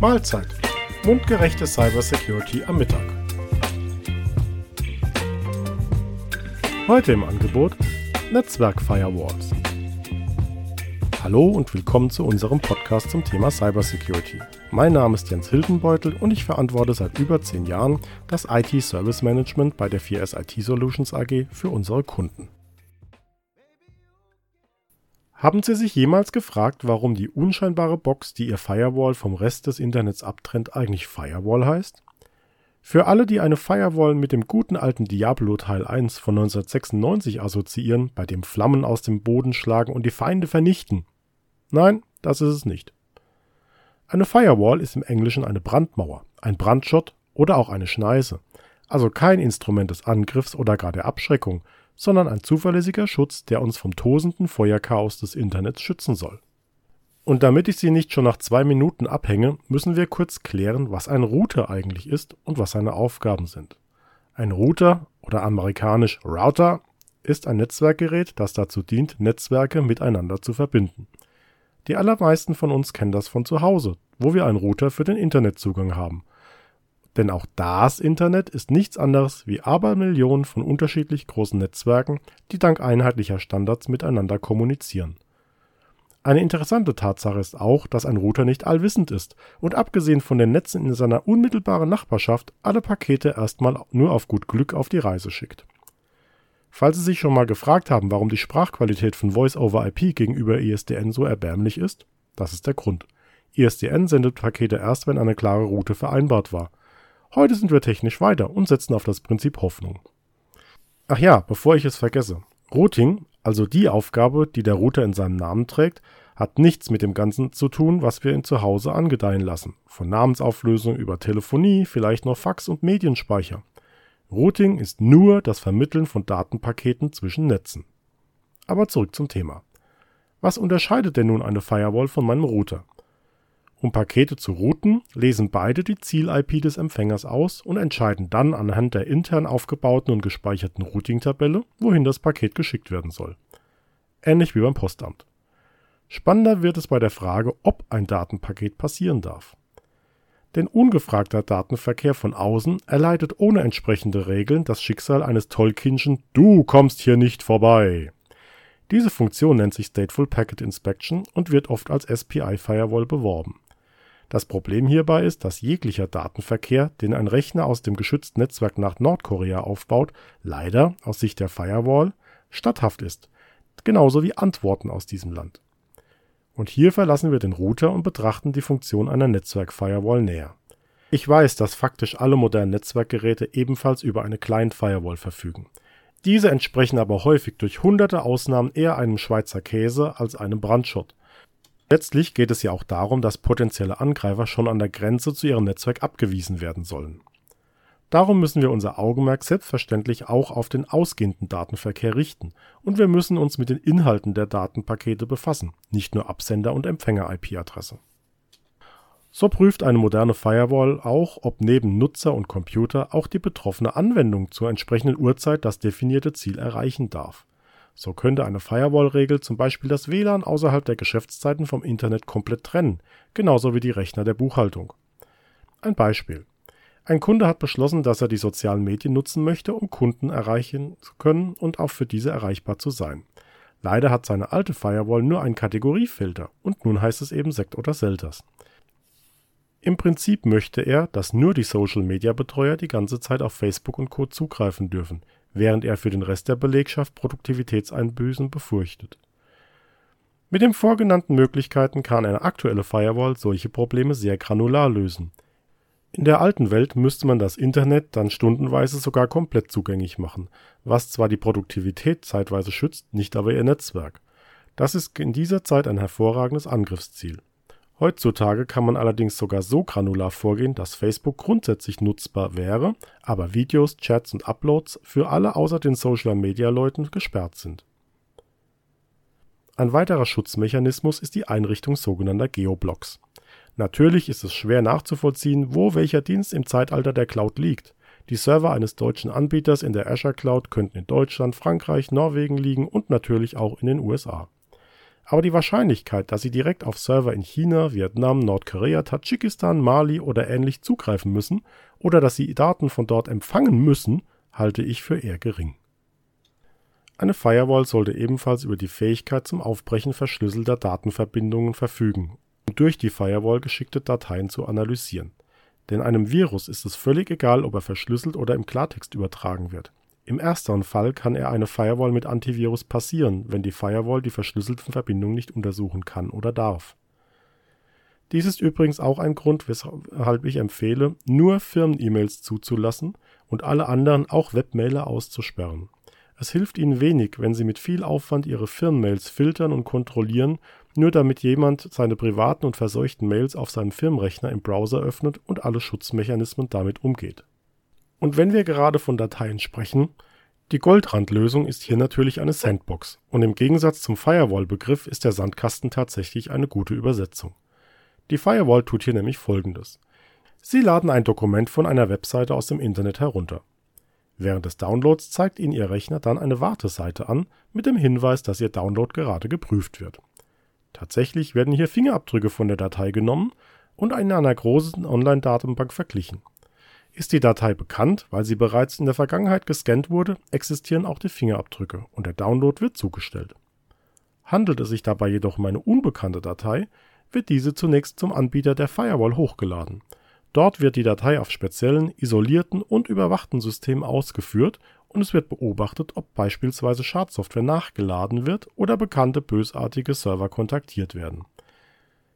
Mahlzeit. Mundgerechte Cybersecurity am Mittag. Heute im Angebot Netzwerk-Firewalls. Hallo und willkommen zu unserem Podcast zum Thema Cybersecurity. Mein Name ist Jens Hildenbeutel und ich verantworte seit über zehn Jahren das IT-Service Management bei der 4S IT Solutions AG für unsere Kunden. Haben Sie sich jemals gefragt, warum die unscheinbare Box, die Ihr Firewall vom Rest des Internets abtrennt, eigentlich Firewall heißt? Für alle, die eine Firewall mit dem guten alten Diablo Teil 1 von 1996 assoziieren, bei dem Flammen aus dem Boden schlagen und die Feinde vernichten. Nein, das ist es nicht. Eine Firewall ist im Englischen eine Brandmauer, ein Brandschott oder auch eine Schneise. Also kein Instrument des Angriffs oder gar der Abschreckung, sondern ein zuverlässiger Schutz, der uns vom tosenden Feuerchaos des Internets schützen soll. Und damit ich Sie nicht schon nach zwei Minuten abhänge, müssen wir kurz klären, was ein Router eigentlich ist und was seine Aufgaben sind. Ein Router oder amerikanisch Router ist ein Netzwerkgerät, das dazu dient, Netzwerke miteinander zu verbinden. Die allermeisten von uns kennen das von zu Hause, wo wir einen Router für den Internetzugang haben – denn auch das Internet ist nichts anderes wie Abermillionen von unterschiedlich großen Netzwerken, die dank einheitlicher Standards miteinander kommunizieren. Eine interessante Tatsache ist auch, dass ein Router nicht allwissend ist und abgesehen von den Netzen in seiner unmittelbaren Nachbarschaft alle Pakete erstmal nur auf gut Glück auf die Reise schickt. Falls Sie sich schon mal gefragt haben, warum die Sprachqualität von Voice over IP gegenüber ISDN so erbärmlich ist, das ist der Grund. ISDN sendet Pakete erst, wenn eine klare Route vereinbart war – Heute sind wir technisch weiter und setzen auf das Prinzip Hoffnung. Ach ja, bevor ich es vergesse. Routing, also die Aufgabe, die der Router in seinem Namen trägt, hat nichts mit dem Ganzen zu tun, was wir in zu Hause angedeihen lassen. Von Namensauflösung über Telefonie, vielleicht noch Fax und Medienspeicher. Routing ist nur das Vermitteln von Datenpaketen zwischen Netzen. Aber zurück zum Thema. Was unterscheidet denn nun eine Firewall von meinem Router? Um Pakete zu routen, lesen beide die Ziel-IP des Empfängers aus und entscheiden dann anhand der intern aufgebauten und gespeicherten Routing-Tabelle, wohin das Paket geschickt werden soll. Ähnlich wie beim Postamt. Spannender wird es bei der Frage, ob ein Datenpaket passieren darf. Denn ungefragter Datenverkehr von außen erleidet ohne entsprechende Regeln das Schicksal eines Tolkienschen Du kommst hier nicht vorbei. Diese Funktion nennt sich Stateful Packet Inspection und wird oft als SPI Firewall beworben. Das Problem hierbei ist, dass jeglicher Datenverkehr, den ein Rechner aus dem geschützten Netzwerk nach Nordkorea aufbaut, leider aus Sicht der Firewall statthaft ist, genauso wie Antworten aus diesem Land. Und hier verlassen wir den Router und betrachten die Funktion einer Netzwerk-Firewall näher. Ich weiß, dass faktisch alle modernen Netzwerkgeräte ebenfalls über eine Client-Firewall verfügen. Diese entsprechen aber häufig durch hunderte Ausnahmen eher einem Schweizer Käse als einem Brandschott Letztlich geht es ja auch darum, dass potenzielle Angreifer schon an der Grenze zu ihrem Netzwerk abgewiesen werden sollen. Darum müssen wir unser Augenmerk selbstverständlich auch auf den ausgehenden Datenverkehr richten und wir müssen uns mit den Inhalten der Datenpakete befassen, nicht nur Absender und Empfänger-IP-Adresse. So prüft eine moderne Firewall auch, ob neben Nutzer und Computer auch die betroffene Anwendung zur entsprechenden Uhrzeit das definierte Ziel erreichen darf so könnte eine Firewall-Regel zum Beispiel das WLAN außerhalb der Geschäftszeiten vom Internet komplett trennen, genauso wie die Rechner der Buchhaltung. Ein Beispiel. Ein Kunde hat beschlossen, dass er die sozialen Medien nutzen möchte, um Kunden erreichen zu können und auch für diese erreichbar zu sein. Leider hat seine alte Firewall nur einen Kategoriefilter und nun heißt es eben Sekt oder Selters. Im Prinzip möchte er, dass nur die Social-Media-Betreuer die ganze Zeit auf Facebook und Co. zugreifen dürfen, während er für den Rest der Belegschaft Produktivitätseinbüßen befürchtet. Mit den vorgenannten Möglichkeiten kann eine aktuelle Firewall solche Probleme sehr granular lösen. In der alten Welt müsste man das Internet dann stundenweise sogar komplett zugänglich machen, was zwar die Produktivität zeitweise schützt, nicht aber ihr Netzwerk. Das ist in dieser Zeit ein hervorragendes Angriffsziel Heutzutage kann man allerdings sogar so granular vorgehen, dass Facebook grundsätzlich nutzbar wäre, aber Videos, Chats und Uploads für alle außer den Social-Media-Leuten gesperrt sind. Ein weiterer Schutzmechanismus ist die Einrichtung sogenannter Geoblocks. Natürlich ist es schwer nachzuvollziehen, wo welcher Dienst im Zeitalter der Cloud liegt. Die Server eines deutschen Anbieters in der Azure Cloud könnten in Deutschland, Frankreich, Norwegen liegen und natürlich auch in den USA aber die Wahrscheinlichkeit, dass Sie direkt auf Server in China, Vietnam, Nordkorea, Tadschikistan, Mali oder ähnlich zugreifen müssen oder dass Sie Daten von dort empfangen müssen, halte ich für eher gering. Eine Firewall sollte ebenfalls über die Fähigkeit zum Aufbrechen verschlüsselter Datenverbindungen verfügen, um durch die Firewall geschickte Dateien zu analysieren. Denn einem Virus ist es völlig egal, ob er verschlüsselt oder im Klartext übertragen wird. Im ersteren Fall kann er eine Firewall mit Antivirus passieren, wenn die Firewall die verschlüsselten Verbindungen nicht untersuchen kann oder darf. Dies ist übrigens auch ein Grund, weshalb ich empfehle, nur Firmen-E-Mails zuzulassen und alle anderen, auch Webmailer, auszusperren. Es hilft Ihnen wenig, wenn Sie mit viel Aufwand Ihre Firmenmails filtern und kontrollieren, nur damit jemand seine privaten und verseuchten Mails auf seinem Firmenrechner im Browser öffnet und alle Schutzmechanismen damit umgeht. Und wenn wir gerade von Dateien sprechen, die Goldrandlösung ist hier natürlich eine Sandbox und im Gegensatz zum Firewall-Begriff ist der Sandkasten tatsächlich eine gute Übersetzung. Die Firewall tut hier nämlich folgendes. Sie laden ein Dokument von einer Webseite aus dem Internet herunter. Während des Downloads zeigt Ihnen Ihr Rechner dann eine Warteseite an mit dem Hinweis, dass Ihr Download gerade geprüft wird. Tatsächlich werden hier Fingerabdrücke von der Datei genommen und in einer großen Online-Datenbank verglichen. Ist die Datei bekannt, weil sie bereits in der Vergangenheit gescannt wurde, existieren auch die Fingerabdrücke und der Download wird zugestellt. Handelt es sich dabei jedoch um eine unbekannte Datei, wird diese zunächst zum Anbieter der Firewall hochgeladen. Dort wird die Datei auf speziellen, isolierten und überwachten Systemen ausgeführt und es wird beobachtet, ob beispielsweise Schadsoftware nachgeladen wird oder bekannte bösartige Server kontaktiert werden.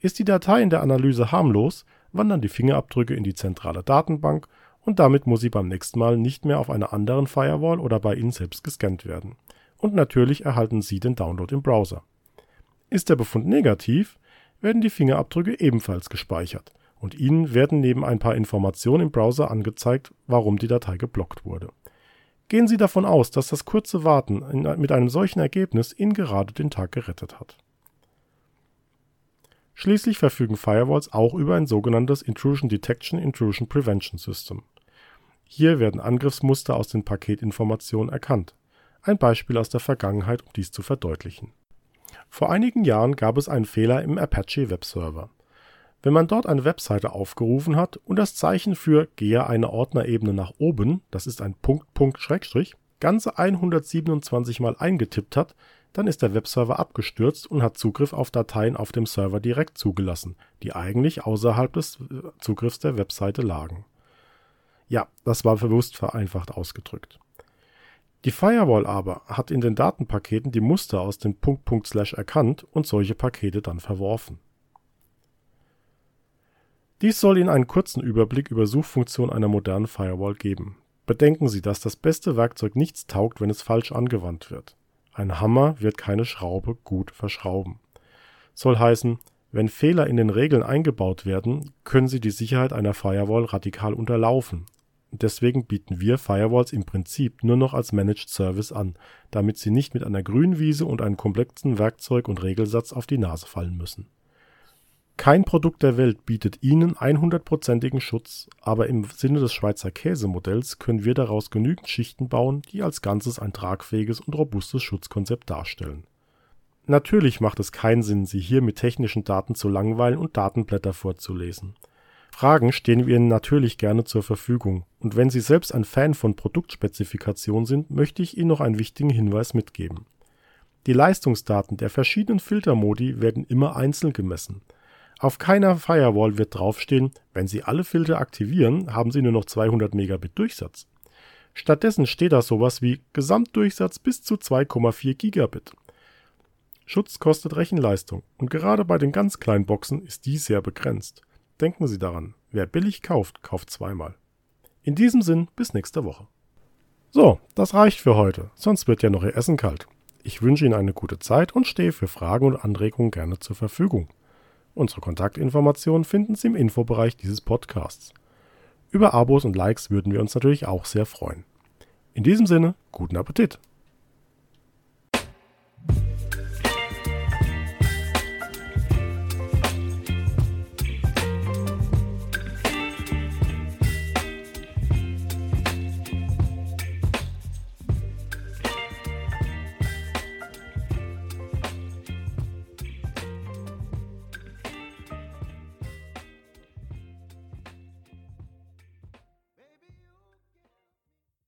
Ist die Datei in der Analyse harmlos, wandern die Fingerabdrücke in die zentrale Datenbank und damit muss sie beim nächsten Mal nicht mehr auf einer anderen Firewall oder bei Ihnen selbst gescannt werden. Und natürlich erhalten Sie den Download im Browser. Ist der Befund negativ, werden die Fingerabdrücke ebenfalls gespeichert und Ihnen werden neben ein paar Informationen im Browser angezeigt, warum die Datei geblockt wurde. Gehen Sie davon aus, dass das kurze Warten mit einem solchen Ergebnis Ihnen gerade den Tag gerettet hat. Schließlich verfügen Firewalls auch über ein sogenanntes Intrusion Detection Intrusion Prevention System. Hier werden Angriffsmuster aus den Paketinformationen erkannt. Ein Beispiel aus der Vergangenheit, um dies zu verdeutlichen. Vor einigen Jahren gab es einen Fehler im Apache Webserver. Wenn man dort eine Webseite aufgerufen hat und das Zeichen für Gehe eine Ordnerebene nach oben, das ist ein Punkt, Punkt, Schrägstrich, ganze 127 Mal eingetippt hat, dann ist der Webserver abgestürzt und hat Zugriff auf Dateien auf dem Server direkt zugelassen, die eigentlich außerhalb des äh, Zugriffs der Webseite lagen. Ja, das war bewusst vereinfacht ausgedrückt. Die Firewall aber hat in den Datenpaketen die Muster aus dem Punkt Punkt Slash erkannt und solche Pakete dann verworfen. Dies soll Ihnen einen kurzen Überblick über Suchfunktionen einer modernen Firewall geben. Bedenken Sie, dass das beste Werkzeug nichts taugt, wenn es falsch angewandt wird. Ein Hammer wird keine Schraube gut verschrauben. Soll heißen, wenn Fehler in den Regeln eingebaut werden, können sie die Sicherheit einer Firewall radikal unterlaufen. Deswegen bieten wir Firewalls im Prinzip nur noch als Managed Service an, damit sie nicht mit einer Grünwiese und einem komplexen Werkzeug und Regelsatz auf die Nase fallen müssen kein Produkt der Welt bietet Ihnen 100%igen Schutz, aber im Sinne des Schweizer Käsemodells können wir daraus genügend Schichten bauen, die als Ganzes ein tragfähiges und robustes Schutzkonzept darstellen. Natürlich macht es keinen Sinn, Sie hier mit technischen Daten zu langweilen und Datenblätter vorzulesen. Fragen stehen wir Ihnen natürlich gerne zur Verfügung, und wenn Sie selbst ein Fan von Produktspezifikationen sind, möchte ich Ihnen noch einen wichtigen Hinweis mitgeben. Die Leistungsdaten der verschiedenen Filtermodi werden immer einzeln gemessen auf keiner Firewall wird draufstehen, wenn Sie alle Filter aktivieren, haben Sie nur noch 200 Megabit Durchsatz. Stattdessen steht da sowas wie Gesamtdurchsatz bis zu 2,4 Gigabit. Schutz kostet Rechenleistung und gerade bei den ganz kleinen Boxen ist die sehr begrenzt. Denken Sie daran, wer billig kauft, kauft zweimal. In diesem Sinn, bis nächste Woche. So, das reicht für heute, sonst wird ja noch Ihr Essen kalt. Ich wünsche Ihnen eine gute Zeit und stehe für Fragen und Anregungen gerne zur Verfügung. Unsere Kontaktinformationen finden Sie im Infobereich dieses Podcasts. Über Abos und Likes würden wir uns natürlich auch sehr freuen. In diesem Sinne, guten Appetit!